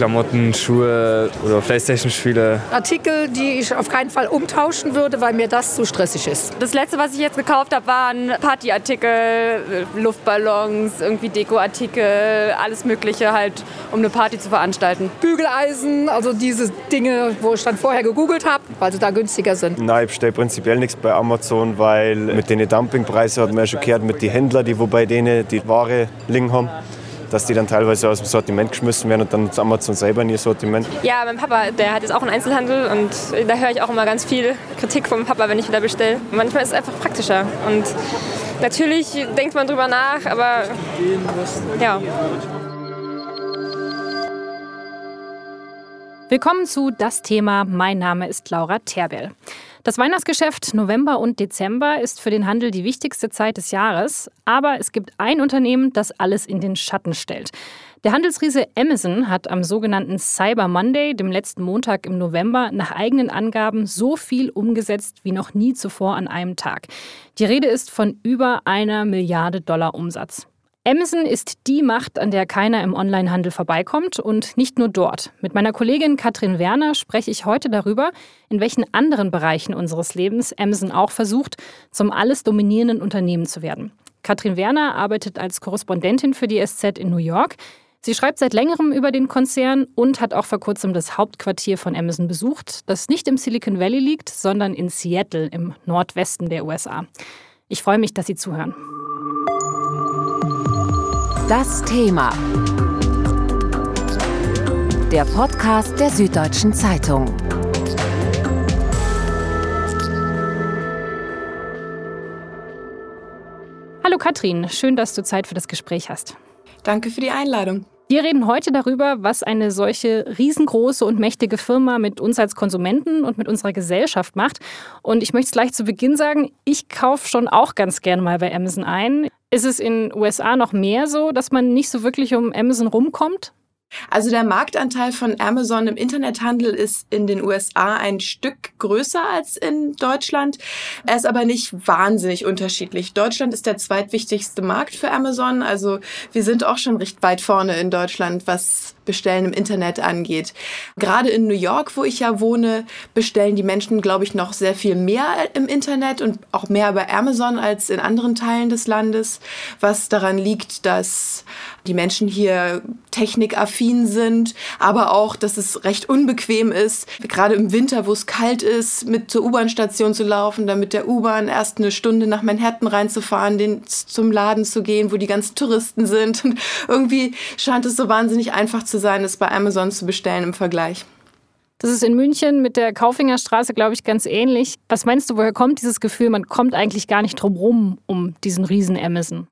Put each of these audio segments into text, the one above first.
Klamotten, Schuhe oder Playstation-Spiele. Artikel, die ich auf keinen Fall umtauschen würde, weil mir das zu stressig ist. Das letzte, was ich jetzt gekauft habe, waren Partyartikel, Luftballons, irgendwie Dekoartikel, alles Mögliche halt, um eine Party zu veranstalten. Bügeleisen, also diese Dinge, wo ich dann vorher gegoogelt habe, weil sie da günstiger sind. Nein, ich bestelle prinzipiell nichts bei Amazon, weil mit den Dumpingpreisen hat man ja schon gehört, mit den Händlern, die wo bei denen die Ware liegen haben dass die dann teilweise aus dem Sortiment geschmissen werden und dann nutzt Amazon selber in ihr Sortiment. Ja, mein Papa, der hat jetzt auch einen Einzelhandel und da höre ich auch immer ganz viel Kritik vom Papa, wenn ich wieder bestelle. Manchmal ist es einfach praktischer und natürlich denkt man drüber nach, aber ja. Willkommen zu Das Thema. Mein Name ist Laura Terbell. Das Weihnachtsgeschäft November und Dezember ist für den Handel die wichtigste Zeit des Jahres. Aber es gibt ein Unternehmen, das alles in den Schatten stellt. Der Handelsriese Amazon hat am sogenannten Cyber Monday, dem letzten Montag im November, nach eigenen Angaben so viel umgesetzt wie noch nie zuvor an einem Tag. Die Rede ist von über einer Milliarde Dollar Umsatz. Amazon ist die Macht, an der keiner im Onlinehandel vorbeikommt und nicht nur dort. Mit meiner Kollegin Katrin Werner spreche ich heute darüber, in welchen anderen Bereichen unseres Lebens Amazon auch versucht, zum alles dominierenden Unternehmen zu werden. Katrin Werner arbeitet als Korrespondentin für die SZ in New York. Sie schreibt seit längerem über den Konzern und hat auch vor kurzem das Hauptquartier von Amazon besucht, das nicht im Silicon Valley liegt, sondern in Seattle im Nordwesten der USA. Ich freue mich, dass Sie zuhören. Das Thema. Der Podcast der Süddeutschen Zeitung. Hallo Katrin, schön, dass du Zeit für das Gespräch hast. Danke für die Einladung. Wir reden heute darüber, was eine solche riesengroße und mächtige Firma mit uns als Konsumenten und mit unserer Gesellschaft macht. Und ich möchte es gleich zu Beginn sagen, ich kaufe schon auch ganz gerne mal bei Amazon ein. Ist es in USA noch mehr so, dass man nicht so wirklich um Amazon rumkommt? Also der Marktanteil von Amazon im Internethandel ist in den USA ein Stück größer als in Deutschland. Er ist aber nicht wahnsinnig unterschiedlich. Deutschland ist der zweitwichtigste Markt für Amazon. Also wir sind auch schon recht weit vorne in Deutschland, was Bestellen im Internet angeht. Gerade in New York, wo ich ja wohne, bestellen die Menschen, glaube ich, noch sehr viel mehr im Internet und auch mehr bei Amazon als in anderen Teilen des Landes, was daran liegt, dass die Menschen hier technikaffin sind, aber auch, dass es recht unbequem ist, gerade im Winter, wo es kalt ist, mit zur U-Bahn-Station zu laufen, dann mit der U-Bahn erst eine Stunde nach Manhattan reinzufahren, den, zum Laden zu gehen, wo die ganzen Touristen sind. Und irgendwie scheint es so wahnsinnig einfach zu sein, es bei Amazon zu bestellen im Vergleich. Das ist in München mit der Kaufingerstraße, glaube ich, ganz ähnlich. Was meinst du, woher kommt dieses Gefühl, man kommt eigentlich gar nicht drum rum um diesen riesen Amazon?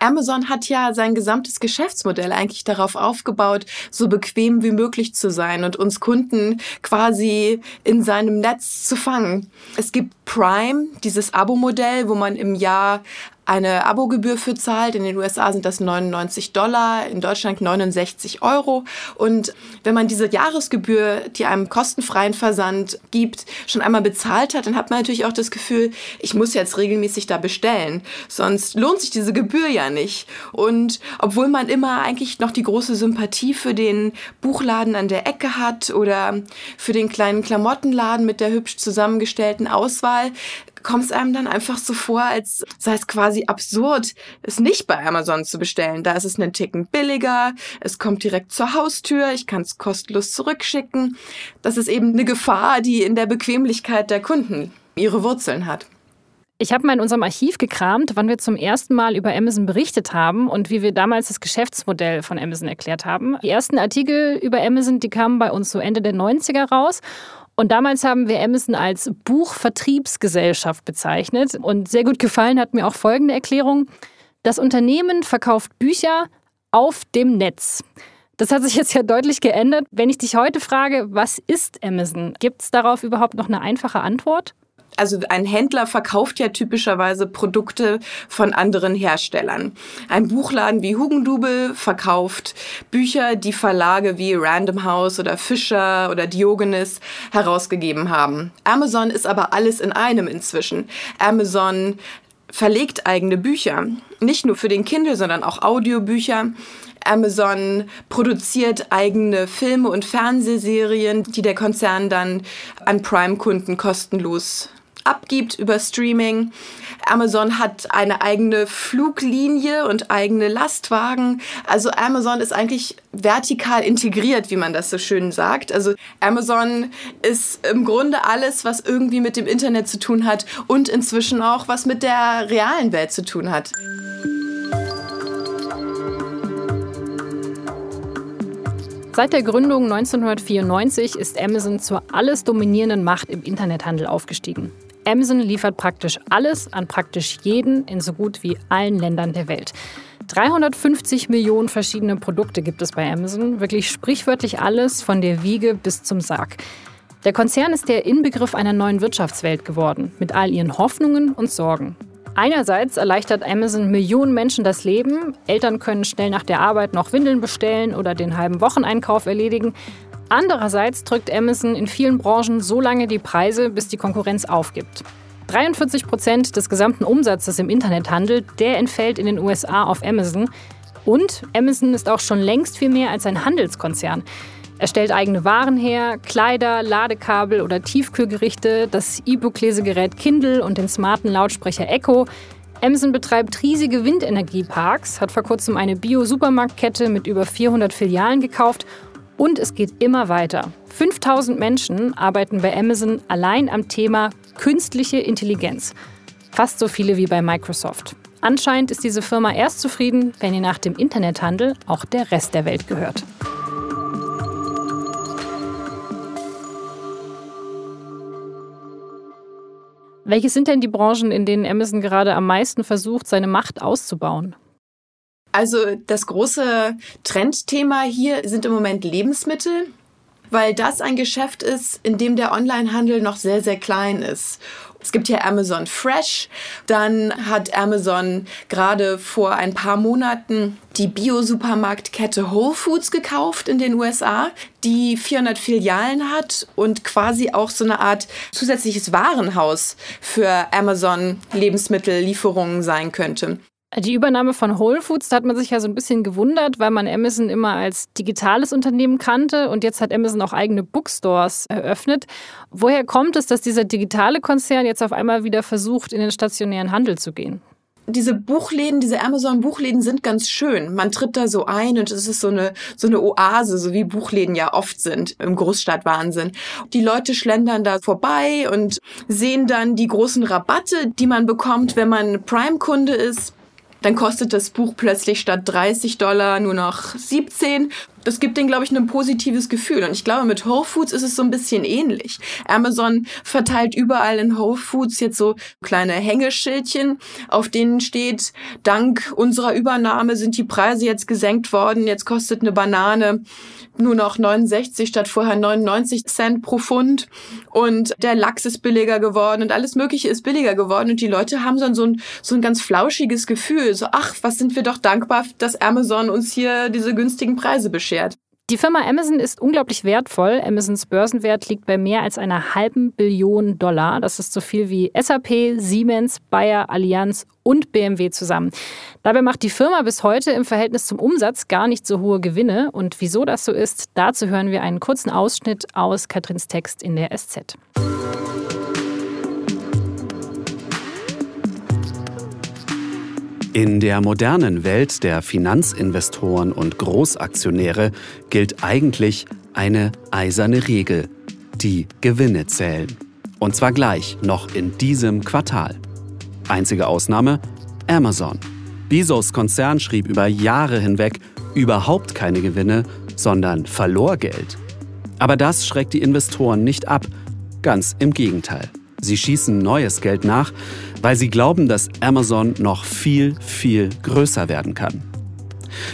Amazon hat ja sein gesamtes Geschäftsmodell eigentlich darauf aufgebaut, so bequem wie möglich zu sein und uns Kunden quasi in seinem Netz zu fangen. Es gibt Prime, dieses Abo-Modell, wo man im Jahr eine Abogebühr für zahlt. In den USA sind das 99 Dollar, in Deutschland 69 Euro. Und wenn man diese Jahresgebühr, die einem kostenfreien Versand gibt, schon einmal bezahlt hat, dann hat man natürlich auch das Gefühl, ich muss jetzt regelmäßig da bestellen. Sonst lohnt sich diese Gebühr ja nicht. Und obwohl man immer eigentlich noch die große Sympathie für den Buchladen an der Ecke hat oder für den kleinen Klamottenladen mit der hübsch zusammengestellten Auswahl, kommt es einem dann einfach so vor, als sei es quasi absurd, es nicht bei Amazon zu bestellen. Da ist es einen Ticken billiger, es kommt direkt zur Haustür, ich kann es kostenlos zurückschicken. Das ist eben eine Gefahr, die in der Bequemlichkeit der Kunden ihre Wurzeln hat. Ich habe mal in unserem Archiv gekramt, wann wir zum ersten Mal über Amazon berichtet haben und wie wir damals das Geschäftsmodell von Amazon erklärt haben. Die ersten Artikel über Amazon, die kamen bei uns so Ende der 90er raus. Und damals haben wir Amazon als Buchvertriebsgesellschaft bezeichnet. Und sehr gut gefallen hat mir auch folgende Erklärung. Das Unternehmen verkauft Bücher auf dem Netz. Das hat sich jetzt ja deutlich geändert. Wenn ich dich heute frage, was ist Amazon, gibt es darauf überhaupt noch eine einfache Antwort? Also ein Händler verkauft ja typischerweise Produkte von anderen Herstellern. Ein Buchladen wie Hugendubel verkauft Bücher, die Verlage wie Random House oder Fischer oder Diogenes herausgegeben haben. Amazon ist aber alles in einem inzwischen. Amazon verlegt eigene Bücher, nicht nur für den Kindle, sondern auch Audiobücher. Amazon produziert eigene Filme und Fernsehserien, die der Konzern dann an Prime-Kunden kostenlos abgibt über Streaming. Amazon hat eine eigene Fluglinie und eigene Lastwagen. Also Amazon ist eigentlich vertikal integriert, wie man das so schön sagt. Also Amazon ist im Grunde alles, was irgendwie mit dem Internet zu tun hat und inzwischen auch was mit der realen Welt zu tun hat. Seit der Gründung 1994 ist Amazon zur alles dominierenden Macht im Internethandel aufgestiegen. Amazon liefert praktisch alles an praktisch jeden in so gut wie allen Ländern der Welt. 350 Millionen verschiedene Produkte gibt es bei Amazon, wirklich sprichwörtlich alles von der Wiege bis zum Sarg. Der Konzern ist der Inbegriff einer neuen Wirtschaftswelt geworden, mit all ihren Hoffnungen und Sorgen. Einerseits erleichtert Amazon Millionen Menschen das Leben. Eltern können schnell nach der Arbeit noch Windeln bestellen oder den halben Wocheneinkauf erledigen. Andererseits drückt Amazon in vielen Branchen so lange die Preise, bis die Konkurrenz aufgibt. 43 Prozent des gesamten Umsatzes im Internethandel, der entfällt in den USA auf Amazon. Und Amazon ist auch schon längst viel mehr als ein Handelskonzern. Er stellt eigene Waren her, Kleider, Ladekabel oder Tiefkühlgerichte, das E-Book-Lesegerät Kindle und den smarten Lautsprecher Echo. Amazon betreibt riesige Windenergieparks, hat vor kurzem eine Bio-Supermarktkette mit über 400 Filialen gekauft und es geht immer weiter. 5000 Menschen arbeiten bei Amazon allein am Thema künstliche Intelligenz. Fast so viele wie bei Microsoft. Anscheinend ist diese Firma erst zufrieden, wenn ihr nach dem Internethandel auch der Rest der Welt gehört. Welche sind denn die Branchen, in denen Amazon gerade am meisten versucht, seine Macht auszubauen? Also das große Trendthema hier sind im Moment Lebensmittel, weil das ein Geschäft ist, in dem der Onlinehandel noch sehr, sehr klein ist. Es gibt hier Amazon Fresh. Dann hat Amazon gerade vor ein paar Monaten die Bio-Supermarktkette Whole Foods gekauft in den USA, die 400 Filialen hat und quasi auch so eine Art zusätzliches Warenhaus für Amazon Lebensmittellieferungen sein könnte. Die Übernahme von Whole Foods, da hat man sich ja so ein bisschen gewundert, weil man Amazon immer als digitales Unternehmen kannte und jetzt hat Amazon auch eigene Bookstores eröffnet. Woher kommt es, dass dieser digitale Konzern jetzt auf einmal wieder versucht, in den stationären Handel zu gehen? diese Buchläden, diese Amazon-Buchläden sind ganz schön. Man tritt da so ein und es ist so eine, so eine Oase, so wie Buchläden ja oft sind im Großstadtwahnsinn. Die Leute schlendern da vorbei und sehen dann die großen Rabatte, die man bekommt, wenn man Prime-Kunde ist dann kostet das Buch plötzlich statt 30 Dollar nur noch 17. Das gibt denen, glaube ich, ein positives Gefühl. Und ich glaube, mit Whole Foods ist es so ein bisschen ähnlich. Amazon verteilt überall in Whole Foods jetzt so kleine Hängeschildchen, auf denen steht, dank unserer Übernahme sind die Preise jetzt gesenkt worden. Jetzt kostet eine Banane nur noch 69 statt vorher 99 Cent pro Pfund und der Lachs ist billiger geworden und alles Mögliche ist billiger geworden und die Leute haben so ein, so ein ganz flauschiges Gefühl, so ach, was sind wir doch dankbar, dass Amazon uns hier diese günstigen Preise beschert. Die Firma Amazon ist unglaublich wertvoll. Amazons Börsenwert liegt bei mehr als einer halben Billion Dollar. Das ist so viel wie SAP, Siemens, Bayer, Allianz und BMW zusammen. Dabei macht die Firma bis heute im Verhältnis zum Umsatz gar nicht so hohe Gewinne. Und wieso das so ist, dazu hören wir einen kurzen Ausschnitt aus Katrins Text in der SZ. In der modernen Welt der Finanzinvestoren und Großaktionäre gilt eigentlich eine eiserne Regel. Die Gewinne zählen. Und zwar gleich, noch in diesem Quartal. Einzige Ausnahme Amazon. Bezos Konzern schrieb über Jahre hinweg überhaupt keine Gewinne, sondern verlor Geld. Aber das schreckt die Investoren nicht ab, ganz im Gegenteil. Sie schießen neues Geld nach, weil sie glauben, dass Amazon noch viel, viel größer werden kann.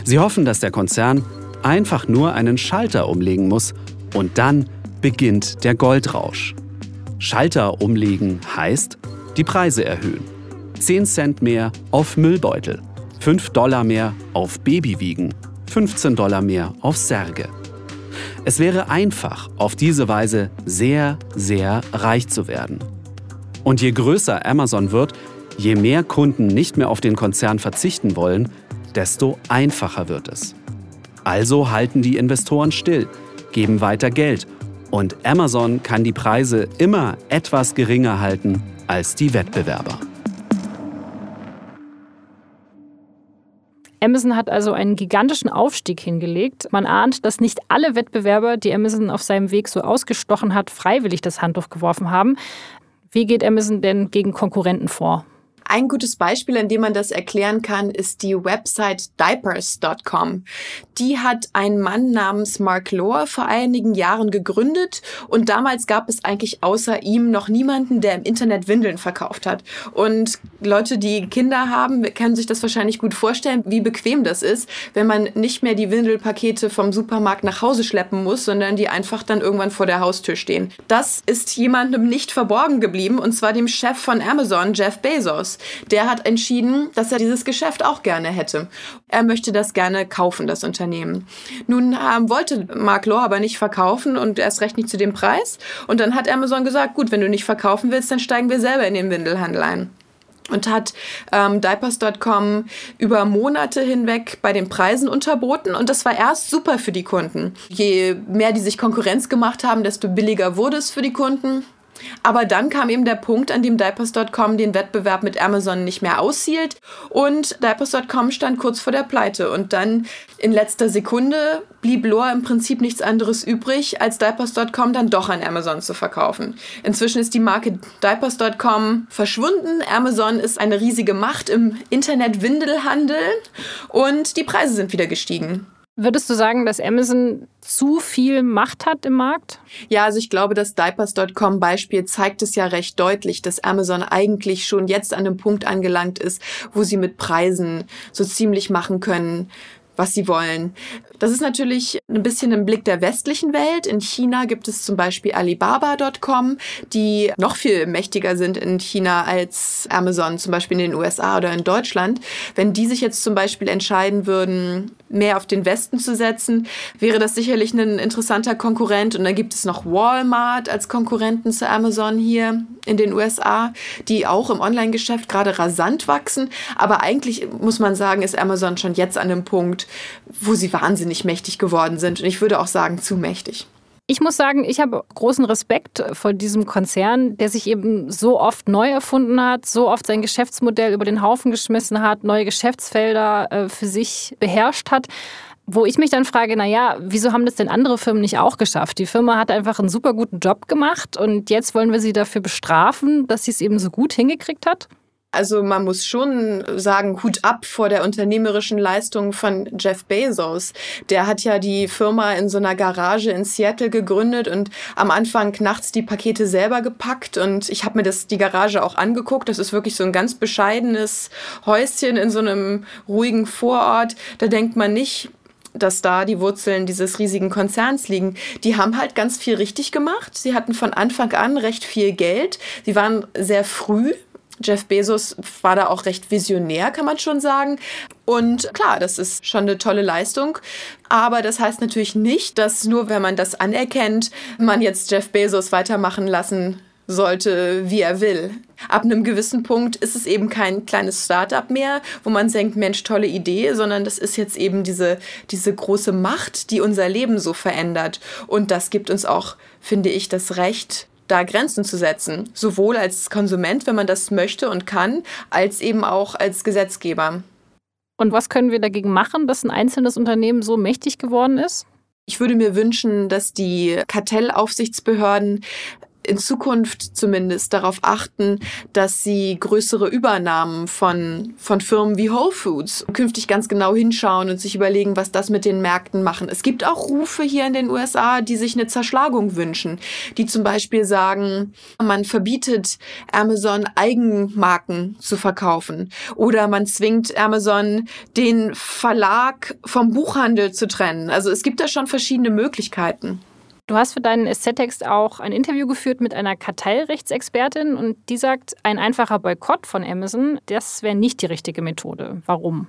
Sie hoffen, dass der Konzern einfach nur einen Schalter umlegen muss und dann beginnt der Goldrausch. Schalter umlegen heißt, die Preise erhöhen. 10 Cent mehr auf Müllbeutel, 5 Dollar mehr auf Babywiegen, 15 Dollar mehr auf Särge. Es wäre einfach, auf diese Weise sehr, sehr reich zu werden. Und je größer Amazon wird, je mehr Kunden nicht mehr auf den Konzern verzichten wollen, desto einfacher wird es. Also halten die Investoren still, geben weiter Geld und Amazon kann die Preise immer etwas geringer halten als die Wettbewerber. Amazon hat also einen gigantischen Aufstieg hingelegt. Man ahnt, dass nicht alle Wettbewerber, die Amazon auf seinem Weg so ausgestochen hat, freiwillig das Handtuch geworfen haben. Wie geht Amazon denn gegen Konkurrenten vor? Ein gutes Beispiel, an dem man das erklären kann, ist die Website diapers.com. Die hat ein Mann namens Mark Lohr vor einigen Jahren gegründet und damals gab es eigentlich außer ihm noch niemanden, der im Internet Windeln verkauft hat. Und Leute, die Kinder haben, können sich das wahrscheinlich gut vorstellen, wie bequem das ist, wenn man nicht mehr die Windelpakete vom Supermarkt nach Hause schleppen muss, sondern die einfach dann irgendwann vor der Haustür stehen. Das ist jemandem nicht verborgen geblieben und zwar dem Chef von Amazon, Jeff Bezos der hat entschieden, dass er dieses Geschäft auch gerne hätte. Er möchte das gerne kaufen, das Unternehmen. Nun ähm, wollte Mark Lohr aber nicht verkaufen und erst recht nicht zu dem Preis. Und dann hat Amazon gesagt, gut, wenn du nicht verkaufen willst, dann steigen wir selber in den Windelhandel ein und hat ähm, Diapers.com über Monate hinweg bei den Preisen unterboten und das war erst super für die Kunden. Je mehr die sich Konkurrenz gemacht haben, desto billiger wurde es für die Kunden. Aber dann kam eben der Punkt, an dem Diapers.com den Wettbewerb mit Amazon nicht mehr aushielt und Diapers.com stand kurz vor der Pleite. Und dann in letzter Sekunde blieb Lohr im Prinzip nichts anderes übrig, als Diapers.com dann doch an Amazon zu verkaufen. Inzwischen ist die Marke Diapers.com verschwunden. Amazon ist eine riesige Macht im Internet-Windelhandel und die Preise sind wieder gestiegen. Würdest du sagen, dass Amazon zu viel Macht hat im Markt? Ja, also ich glaube, das Diapers.com Beispiel zeigt es ja recht deutlich, dass Amazon eigentlich schon jetzt an einem Punkt angelangt ist, wo sie mit Preisen so ziemlich machen können, was sie wollen. Das ist natürlich ein bisschen im Blick der westlichen Welt. In China gibt es zum Beispiel Alibaba.com, die noch viel mächtiger sind in China als Amazon, zum Beispiel in den USA oder in Deutschland. Wenn die sich jetzt zum Beispiel entscheiden würden, mehr auf den Westen zu setzen, wäre das sicherlich ein interessanter Konkurrent. Und dann gibt es noch Walmart als Konkurrenten zu Amazon hier in den USA, die auch im Online-Geschäft gerade rasant wachsen. Aber eigentlich muss man sagen, ist Amazon schon jetzt an einem Punkt, wo sie wahnsinnig mächtig geworden sind. Und ich würde auch sagen, zu mächtig. Ich muss sagen, ich habe großen Respekt vor diesem Konzern, der sich eben so oft neu erfunden hat, so oft sein Geschäftsmodell über den Haufen geschmissen hat, neue Geschäftsfelder äh, für sich beherrscht hat. Wo ich mich dann frage, naja, wieso haben das denn andere Firmen nicht auch geschafft? Die Firma hat einfach einen super guten Job gemacht und jetzt wollen wir sie dafür bestrafen, dass sie es eben so gut hingekriegt hat? Also man muss schon sagen, Hut ab vor der unternehmerischen Leistung von Jeff Bezos. Der hat ja die Firma in so einer Garage in Seattle gegründet und am Anfang nachts die Pakete selber gepackt und ich habe mir das die Garage auch angeguckt. Das ist wirklich so ein ganz bescheidenes Häuschen in so einem ruhigen Vorort. Da denkt man nicht, dass da die Wurzeln dieses riesigen Konzerns liegen. Die haben halt ganz viel richtig gemacht. Sie hatten von Anfang an recht viel Geld. Sie waren sehr früh Jeff Bezos war da auch recht visionär, kann man schon sagen. Und klar, das ist schon eine tolle Leistung. Aber das heißt natürlich nicht, dass nur wenn man das anerkennt, man jetzt Jeff Bezos weitermachen lassen sollte, wie er will. Ab einem gewissen Punkt ist es eben kein kleines Startup mehr, wo man denkt, Mensch, tolle Idee, sondern das ist jetzt eben diese, diese große Macht, die unser Leben so verändert. Und das gibt uns auch, finde ich, das Recht, da Grenzen zu setzen. Sowohl als Konsument, wenn man das möchte und kann, als eben auch als Gesetzgeber. Und was können wir dagegen machen, dass ein einzelnes Unternehmen so mächtig geworden ist? Ich würde mir wünschen, dass die Kartellaufsichtsbehörden in Zukunft zumindest darauf achten, dass sie größere Übernahmen von, von Firmen wie Whole Foods künftig ganz genau hinschauen und sich überlegen, was das mit den Märkten machen. Es gibt auch Rufe hier in den USA, die sich eine Zerschlagung wünschen, die zum Beispiel sagen, man verbietet Amazon Eigenmarken zu verkaufen oder man zwingt Amazon den Verlag vom Buchhandel zu trennen. Also es gibt da schon verschiedene Möglichkeiten. Du hast für deinen Essetext auch ein Interview geführt mit einer Kartellrechtsexpertin und die sagt, ein einfacher Boykott von Amazon, das wäre nicht die richtige Methode. Warum?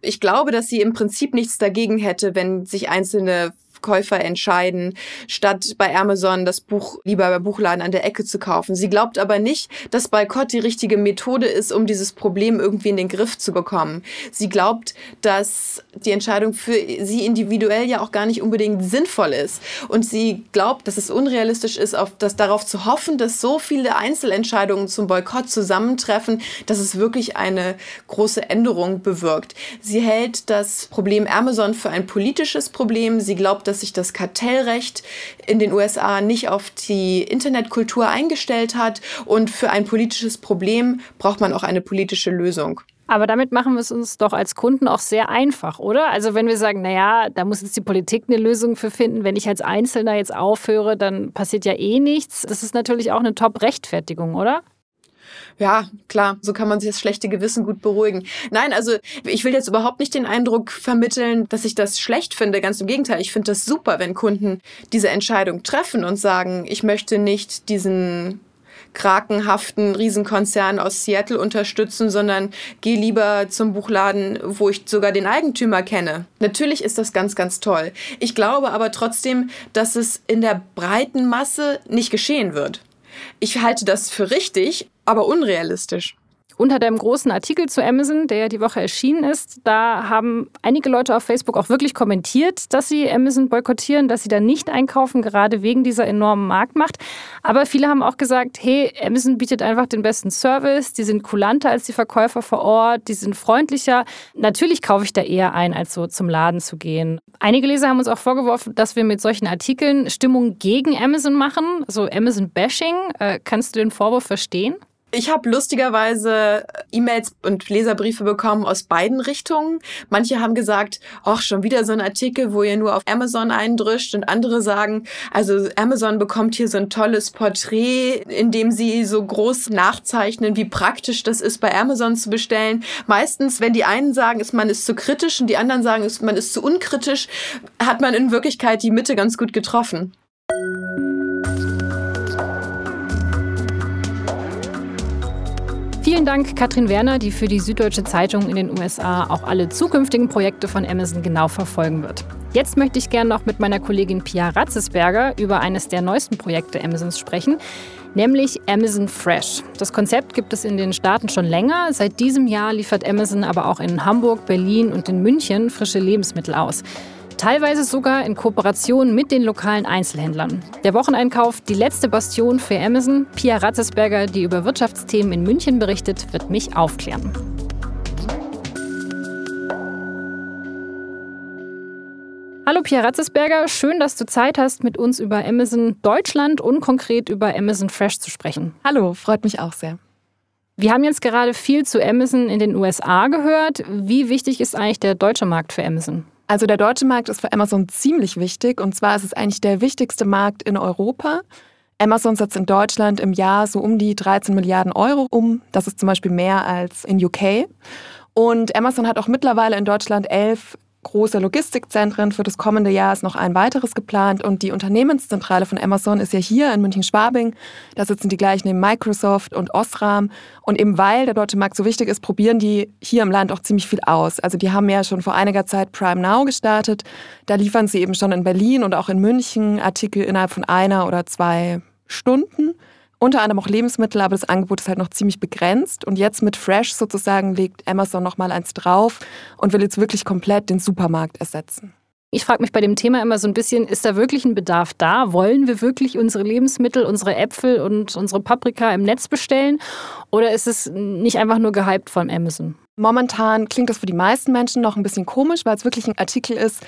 Ich glaube, dass sie im Prinzip nichts dagegen hätte, wenn sich einzelne Käufer entscheiden, statt bei Amazon das Buch lieber bei Buchladen an der Ecke zu kaufen. Sie glaubt aber nicht, dass Boykott die richtige Methode ist, um dieses Problem irgendwie in den Griff zu bekommen. Sie glaubt, dass die Entscheidung für sie individuell ja auch gar nicht unbedingt sinnvoll ist. Und sie glaubt, dass es unrealistisch ist, auf das, darauf zu hoffen, dass so viele Einzelentscheidungen zum Boykott zusammentreffen, dass es wirklich eine große Änderung bewirkt. Sie hält das Problem Amazon für ein politisches Problem. Sie glaubt, dass sich das Kartellrecht in den USA nicht auf die Internetkultur eingestellt hat und für ein politisches Problem braucht man auch eine politische Lösung. Aber damit machen wir es uns doch als Kunden auch sehr einfach, oder? Also wenn wir sagen, naja, da muss jetzt die Politik eine Lösung für finden, wenn ich als Einzelner jetzt aufhöre, dann passiert ja eh nichts. Das ist natürlich auch eine Top-Rechtfertigung, oder? Ja, klar, so kann man sich das schlechte Gewissen gut beruhigen. Nein, also ich will jetzt überhaupt nicht den Eindruck vermitteln, dass ich das schlecht finde. Ganz im Gegenteil, ich finde das super, wenn Kunden diese Entscheidung treffen und sagen, ich möchte nicht diesen krakenhaften Riesenkonzern aus Seattle unterstützen, sondern geh lieber zum Buchladen, wo ich sogar den Eigentümer kenne. Natürlich ist das ganz, ganz toll. Ich glaube aber trotzdem, dass es in der breiten Masse nicht geschehen wird. Ich halte das für richtig, aber unrealistisch. Unter dem großen Artikel zu Amazon, der die Woche erschienen ist, da haben einige Leute auf Facebook auch wirklich kommentiert, dass sie Amazon boykottieren, dass sie da nicht einkaufen, gerade wegen dieser enormen Marktmacht. Aber viele haben auch gesagt, hey, Amazon bietet einfach den besten Service, die sind kulanter als die Verkäufer vor Ort, die sind freundlicher. Natürlich kaufe ich da eher ein, als so zum Laden zu gehen. Einige Leser haben uns auch vorgeworfen, dass wir mit solchen Artikeln Stimmung gegen Amazon machen, so Amazon-Bashing. Äh, kannst du den Vorwurf verstehen? Ich habe lustigerweise E-Mails und Leserbriefe bekommen aus beiden Richtungen. Manche haben gesagt, ach, schon wieder so ein Artikel, wo ihr nur auf Amazon eindrischt. Und andere sagen, also Amazon bekommt hier so ein tolles Porträt, in dem sie so groß nachzeichnen, wie praktisch das ist, bei Amazon zu bestellen. Meistens, wenn die einen sagen, ist man ist zu kritisch und die anderen sagen, ist man ist zu unkritisch, hat man in Wirklichkeit die Mitte ganz gut getroffen. Vielen Dank, Katrin Werner, die für die Süddeutsche Zeitung in den USA auch alle zukünftigen Projekte von Amazon genau verfolgen wird. Jetzt möchte ich gerne noch mit meiner Kollegin Pia Ratzesberger über eines der neuesten Projekte Amazons sprechen, nämlich Amazon Fresh. Das Konzept gibt es in den Staaten schon länger. Seit diesem Jahr liefert Amazon aber auch in Hamburg, Berlin und in München frische Lebensmittel aus. Teilweise sogar in Kooperation mit den lokalen Einzelhändlern. Der Wocheneinkauf, die letzte Bastion für Amazon. Pia Ratzesberger, die über Wirtschaftsthemen in München berichtet, wird mich aufklären. Hallo Pia Ratzesberger, schön, dass du Zeit hast, mit uns über Amazon Deutschland und konkret über Amazon Fresh zu sprechen. Hallo, freut mich auch sehr. Wir haben jetzt gerade viel zu Amazon in den USA gehört. Wie wichtig ist eigentlich der deutsche Markt für Amazon? Also der deutsche Markt ist für Amazon ziemlich wichtig und zwar ist es eigentlich der wichtigste Markt in Europa. Amazon setzt in Deutschland im Jahr so um die 13 Milliarden Euro um. Das ist zum Beispiel mehr als in UK. Und Amazon hat auch mittlerweile in Deutschland elf große Logistikzentren. Für das kommende Jahr ist noch ein weiteres geplant und die Unternehmenszentrale von Amazon ist ja hier in München-Schwabing. Da sitzen die gleich neben Microsoft und Osram. Und eben weil der deutsche Markt so wichtig ist, probieren die hier im Land auch ziemlich viel aus. Also die haben ja schon vor einiger Zeit Prime Now gestartet. Da liefern sie eben schon in Berlin und auch in München Artikel innerhalb von einer oder zwei Stunden unter anderem auch Lebensmittel, aber das Angebot ist halt noch ziemlich begrenzt. Und jetzt mit Fresh sozusagen legt Amazon noch mal eins drauf und will jetzt wirklich komplett den Supermarkt ersetzen. Ich frage mich bei dem Thema immer so ein bisschen, ist da wirklich ein Bedarf da? Wollen wir wirklich unsere Lebensmittel, unsere Äpfel und unsere Paprika im Netz bestellen? Oder ist es nicht einfach nur gehypt von Amazon? Momentan klingt das für die meisten Menschen noch ein bisschen komisch, weil es wirklich ein Artikel ist,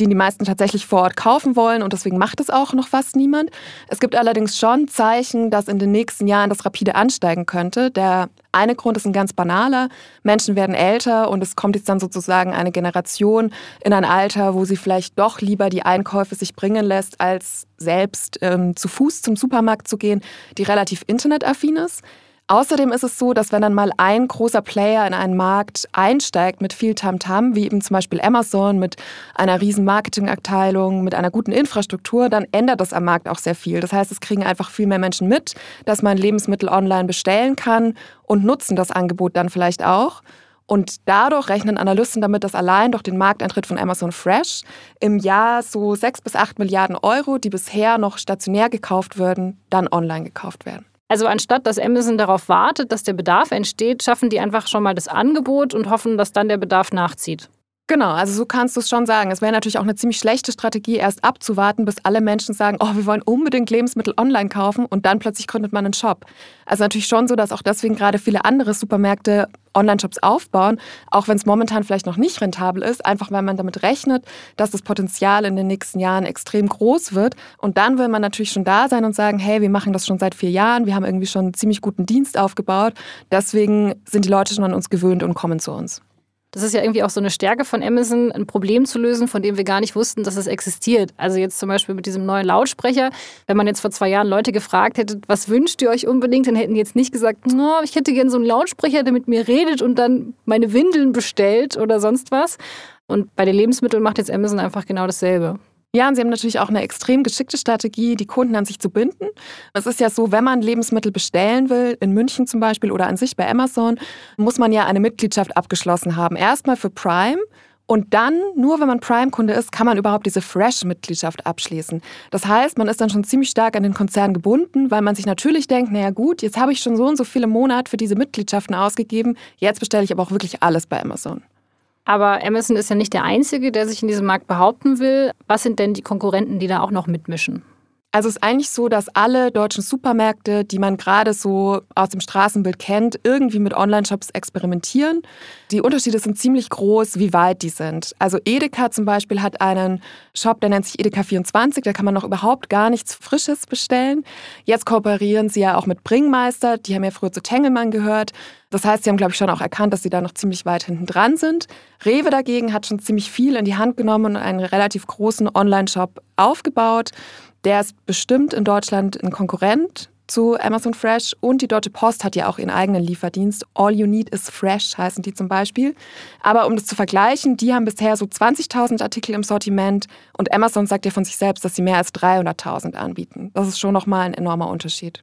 den die meisten tatsächlich vor Ort kaufen wollen und deswegen macht es auch noch fast niemand. Es gibt allerdings schon Zeichen, dass in den nächsten Jahren das rapide ansteigen könnte. Der eine Grund ist ein ganz banaler. Menschen werden älter und es kommt jetzt dann sozusagen eine Generation in ein Alter, wo sie vielleicht doch lieber die Einkäufe sich bringen lässt, als selbst ähm, zu Fuß zum Supermarkt zu gehen, die relativ internetaffin ist. Außerdem ist es so, dass wenn dann mal ein großer Player in einen Markt einsteigt mit viel Tamtam, -Tam, wie eben zum Beispiel Amazon mit einer riesen Marketingabteilung, mit einer guten Infrastruktur, dann ändert das am Markt auch sehr viel. Das heißt, es kriegen einfach viel mehr Menschen mit, dass man Lebensmittel online bestellen kann und nutzen das Angebot dann vielleicht auch. Und dadurch rechnen Analysten damit, dass allein durch den Markteintritt von Amazon Fresh im Jahr so 6 bis 8 Milliarden Euro, die bisher noch stationär gekauft würden, dann online gekauft werden. Also anstatt dass Amazon darauf wartet, dass der Bedarf entsteht, schaffen die einfach schon mal das Angebot und hoffen, dass dann der Bedarf nachzieht. Genau, also so kannst du es schon sagen. Es wäre natürlich auch eine ziemlich schlechte Strategie, erst abzuwarten, bis alle Menschen sagen, oh, wir wollen unbedingt Lebensmittel online kaufen und dann plötzlich gründet man einen Shop. Also natürlich schon so, dass auch deswegen gerade viele andere Supermärkte Online-Shops aufbauen, auch wenn es momentan vielleicht noch nicht rentabel ist, einfach weil man damit rechnet, dass das Potenzial in den nächsten Jahren extrem groß wird. Und dann will man natürlich schon da sein und sagen, hey, wir machen das schon seit vier Jahren, wir haben irgendwie schon einen ziemlich guten Dienst aufgebaut. Deswegen sind die Leute schon an uns gewöhnt und kommen zu uns. Das ist ja irgendwie auch so eine Stärke von Amazon, ein Problem zu lösen, von dem wir gar nicht wussten, dass es existiert. Also jetzt zum Beispiel mit diesem neuen Lautsprecher. Wenn man jetzt vor zwei Jahren Leute gefragt hätte, was wünscht ihr euch unbedingt, dann hätten die jetzt nicht gesagt, oh, ich hätte gerne so einen Lautsprecher, der mit mir redet und dann meine Windeln bestellt oder sonst was. Und bei den Lebensmitteln macht jetzt Amazon einfach genau dasselbe. Ja, und sie haben natürlich auch eine extrem geschickte Strategie, die Kunden an sich zu binden. Es ist ja so, wenn man Lebensmittel bestellen will, in München zum Beispiel oder an sich bei Amazon, muss man ja eine Mitgliedschaft abgeschlossen haben. Erstmal für Prime. Und dann, nur wenn man Prime-Kunde ist, kann man überhaupt diese Fresh-Mitgliedschaft abschließen. Das heißt, man ist dann schon ziemlich stark an den Konzern gebunden, weil man sich natürlich denkt, naja gut, jetzt habe ich schon so und so viele Monate für diese Mitgliedschaften ausgegeben, jetzt bestelle ich aber auch wirklich alles bei Amazon. Aber Amazon ist ja nicht der Einzige, der sich in diesem Markt behaupten will. Was sind denn die Konkurrenten, die da auch noch mitmischen? Also es ist eigentlich so, dass alle deutschen Supermärkte, die man gerade so aus dem Straßenbild kennt, irgendwie mit Online-Shops experimentieren. Die Unterschiede sind ziemlich groß, wie weit die sind. Also Edeka zum Beispiel hat einen Shop, der nennt sich Edeka24, da kann man noch überhaupt gar nichts Frisches bestellen. Jetzt kooperieren sie ja auch mit Bringmeister, die haben ja früher zu Tengelmann gehört. Das heißt, sie haben, glaube ich, schon auch erkannt, dass sie da noch ziemlich weit hinten dran sind. Rewe dagegen hat schon ziemlich viel in die Hand genommen und einen relativ großen Online-Shop aufgebaut. Der ist bestimmt in Deutschland ein Konkurrent zu Amazon Fresh und die Deutsche Post hat ja auch ihren eigenen Lieferdienst. All You Need is Fresh heißen die zum Beispiel. Aber um das zu vergleichen, die haben bisher so 20.000 Artikel im Sortiment und Amazon sagt ja von sich selbst, dass sie mehr als 300.000 anbieten. Das ist schon nochmal ein enormer Unterschied.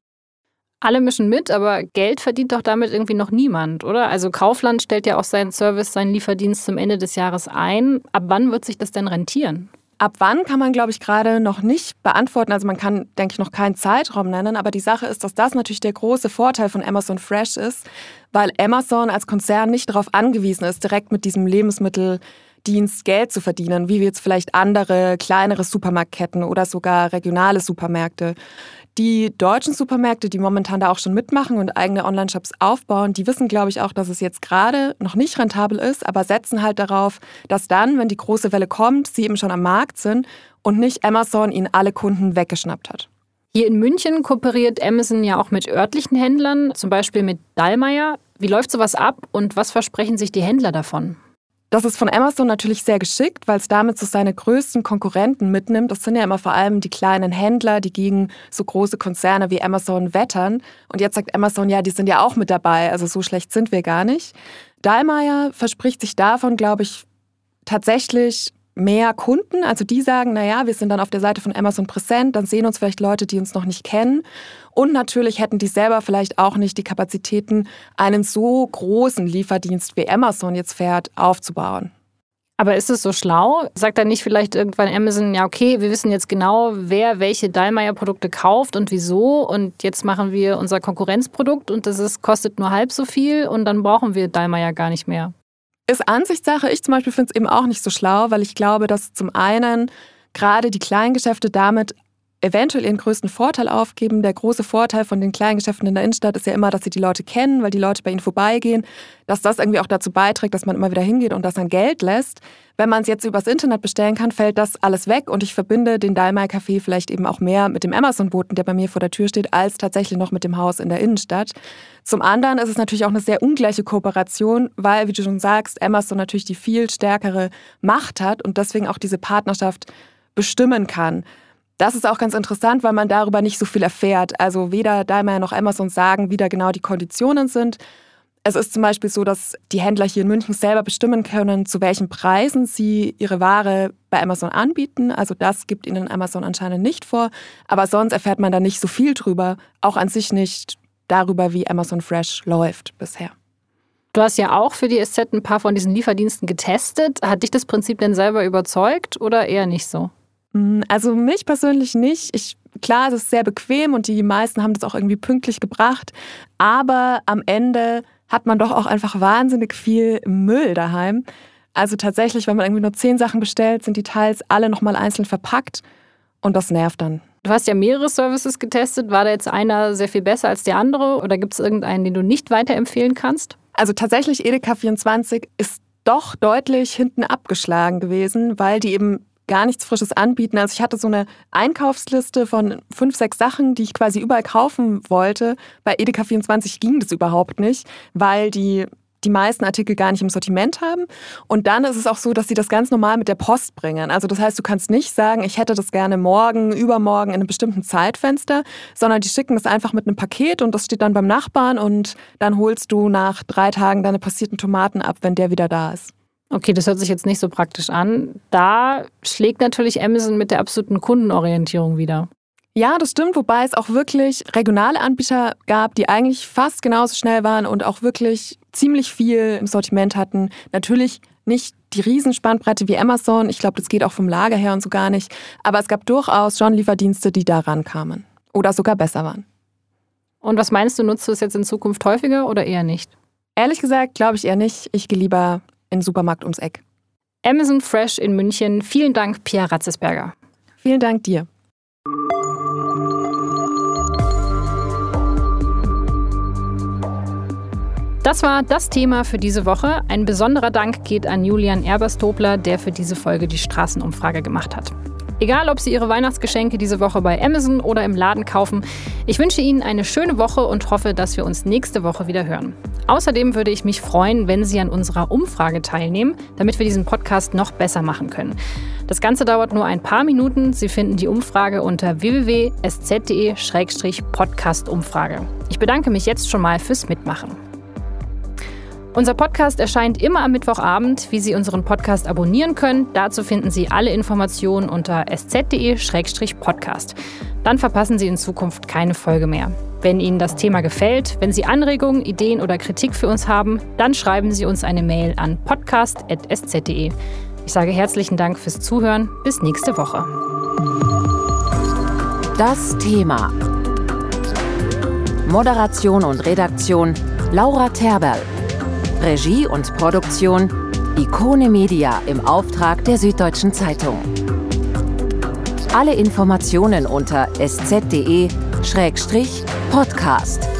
Alle mischen mit, aber Geld verdient doch damit irgendwie noch niemand, oder? Also Kaufland stellt ja auch seinen Service, seinen Lieferdienst zum Ende des Jahres ein. Ab wann wird sich das denn rentieren? Ab wann kann man, glaube ich, gerade noch nicht beantworten. Also man kann, denke ich, noch keinen Zeitraum nennen. Aber die Sache ist, dass das natürlich der große Vorteil von Amazon Fresh ist, weil Amazon als Konzern nicht darauf angewiesen ist, direkt mit diesem Lebensmitteldienst Geld zu verdienen, wie jetzt vielleicht andere kleinere Supermarktketten oder sogar regionale Supermärkte. Die deutschen Supermärkte, die momentan da auch schon mitmachen und eigene Online-Shops aufbauen, die wissen, glaube ich, auch, dass es jetzt gerade noch nicht rentabel ist, aber setzen halt darauf, dass dann, wenn die große Welle kommt, sie eben schon am Markt sind und nicht Amazon ihnen alle Kunden weggeschnappt hat. Hier in München kooperiert Amazon ja auch mit örtlichen Händlern, zum Beispiel mit Dallmayr. Wie läuft sowas ab und was versprechen sich die Händler davon? Das ist von Amazon natürlich sehr geschickt, weil es damit so seine größten Konkurrenten mitnimmt. Das sind ja immer vor allem die kleinen Händler, die gegen so große Konzerne wie Amazon wettern. Und jetzt sagt Amazon, ja, die sind ja auch mit dabei, also so schlecht sind wir gar nicht. Dahlmeier verspricht sich davon, glaube ich, tatsächlich mehr Kunden. Also die sagen, naja, wir sind dann auf der Seite von Amazon präsent, dann sehen uns vielleicht Leute, die uns noch nicht kennen. Und natürlich hätten die selber vielleicht auch nicht die Kapazitäten, einen so großen Lieferdienst wie Amazon jetzt fährt, aufzubauen. Aber ist es so schlau? Sagt dann nicht vielleicht irgendwann Amazon, ja, okay, wir wissen jetzt genau, wer welche Dallmayr-Produkte kauft und wieso. Und jetzt machen wir unser Konkurrenzprodukt und das ist, kostet nur halb so viel und dann brauchen wir Dallmayr gar nicht mehr. Ist Ansichtssache. Ich zum Beispiel finde es eben auch nicht so schlau, weil ich glaube, dass zum einen gerade die Kleingeschäfte damit eventuell ihren größten Vorteil aufgeben. Der große Vorteil von den kleinen Geschäften in der Innenstadt ist ja immer, dass sie die Leute kennen, weil die Leute bei ihnen vorbeigehen, dass das irgendwie auch dazu beiträgt, dass man immer wieder hingeht und das an Geld lässt. Wenn man es jetzt übers Internet bestellen kann, fällt das alles weg und ich verbinde den Dalmai Café vielleicht eben auch mehr mit dem Amazon-Boten, der bei mir vor der Tür steht, als tatsächlich noch mit dem Haus in der Innenstadt. Zum anderen ist es natürlich auch eine sehr ungleiche Kooperation, weil, wie du schon sagst, Amazon natürlich die viel stärkere Macht hat und deswegen auch diese Partnerschaft bestimmen kann. Das ist auch ganz interessant, weil man darüber nicht so viel erfährt. Also weder Daimler noch Amazon sagen, wie da genau die Konditionen sind. Es ist zum Beispiel so, dass die Händler hier in München selber bestimmen können, zu welchen Preisen sie ihre Ware bei Amazon anbieten. Also das gibt ihnen Amazon anscheinend nicht vor. Aber sonst erfährt man da nicht so viel drüber. Auch an sich nicht darüber, wie Amazon Fresh läuft bisher. Du hast ja auch für die SZ ein paar von diesen Lieferdiensten getestet. Hat dich das Prinzip denn selber überzeugt oder eher nicht so? Mm, also mich persönlich nicht. Ich, klar, es ist sehr bequem und die meisten haben das auch irgendwie pünktlich gebracht. Aber am Ende hat man doch auch einfach wahnsinnig viel Müll daheim. Also tatsächlich, wenn man irgendwie nur zehn Sachen bestellt, sind die Teils alle nochmal einzeln verpackt und das nervt dann. Du hast ja mehrere Services getestet. War da jetzt einer sehr viel besser als der andere oder gibt es irgendeinen, den du nicht weiterempfehlen kannst? Also tatsächlich Edeka 24 ist doch deutlich hinten abgeschlagen gewesen, weil die eben gar nichts Frisches anbieten. Also ich hatte so eine Einkaufsliste von fünf, sechs Sachen, die ich quasi überall kaufen wollte. Bei Edeka 24 ging das überhaupt nicht, weil die die meisten Artikel gar nicht im Sortiment haben. Und dann ist es auch so, dass sie das ganz normal mit der Post bringen. Also das heißt, du kannst nicht sagen, ich hätte das gerne morgen, übermorgen in einem bestimmten Zeitfenster, sondern die schicken das einfach mit einem Paket und das steht dann beim Nachbarn und dann holst du nach drei Tagen deine passierten Tomaten ab, wenn der wieder da ist. Okay, das hört sich jetzt nicht so praktisch an. Da schlägt natürlich Amazon mit der absoluten Kundenorientierung wieder. Ja, das stimmt, wobei es auch wirklich regionale Anbieter gab, die eigentlich fast genauso schnell waren und auch wirklich ziemlich viel im Sortiment hatten. Natürlich nicht die Riesenspannbreite wie Amazon, ich glaube, das geht auch vom Lager her und so gar nicht, aber es gab durchaus schon Lieferdienste, die da rankamen oder sogar besser waren. Und was meinst du, nutzt du es jetzt in Zukunft häufiger oder eher nicht? Ehrlich gesagt, glaube ich eher nicht. Ich gehe lieber in Supermarkt ums Eck. Amazon Fresh in München. Vielen Dank, Pia Ratzesberger. Vielen Dank dir. Das war das Thema für diese Woche. Ein besonderer Dank geht an Julian Erberstobler, der für diese Folge die Straßenumfrage gemacht hat. Egal, ob Sie Ihre Weihnachtsgeschenke diese Woche bei Amazon oder im Laden kaufen, ich wünsche Ihnen eine schöne Woche und hoffe, dass wir uns nächste Woche wieder hören. Außerdem würde ich mich freuen, wenn Sie an unserer Umfrage teilnehmen, damit wir diesen Podcast noch besser machen können. Das Ganze dauert nur ein paar Minuten. Sie finden die Umfrage unter www.sz.de-podcast-Umfrage. Ich bedanke mich jetzt schon mal fürs Mitmachen. Unser Podcast erscheint immer am Mittwochabend. Wie Sie unseren Podcast abonnieren können, dazu finden Sie alle Informationen unter sz.de-podcast. Dann verpassen Sie in Zukunft keine Folge mehr. Wenn Ihnen das Thema gefällt, wenn Sie Anregungen, Ideen oder Kritik für uns haben, dann schreiben Sie uns eine Mail an podcast.sz.de. Ich sage herzlichen Dank fürs Zuhören. Bis nächste Woche. Das Thema. Moderation und Redaktion Laura Terberl. Regie und Produktion Ikone Media im Auftrag der Süddeutschen Zeitung. Alle Informationen unter sz.de-podcast.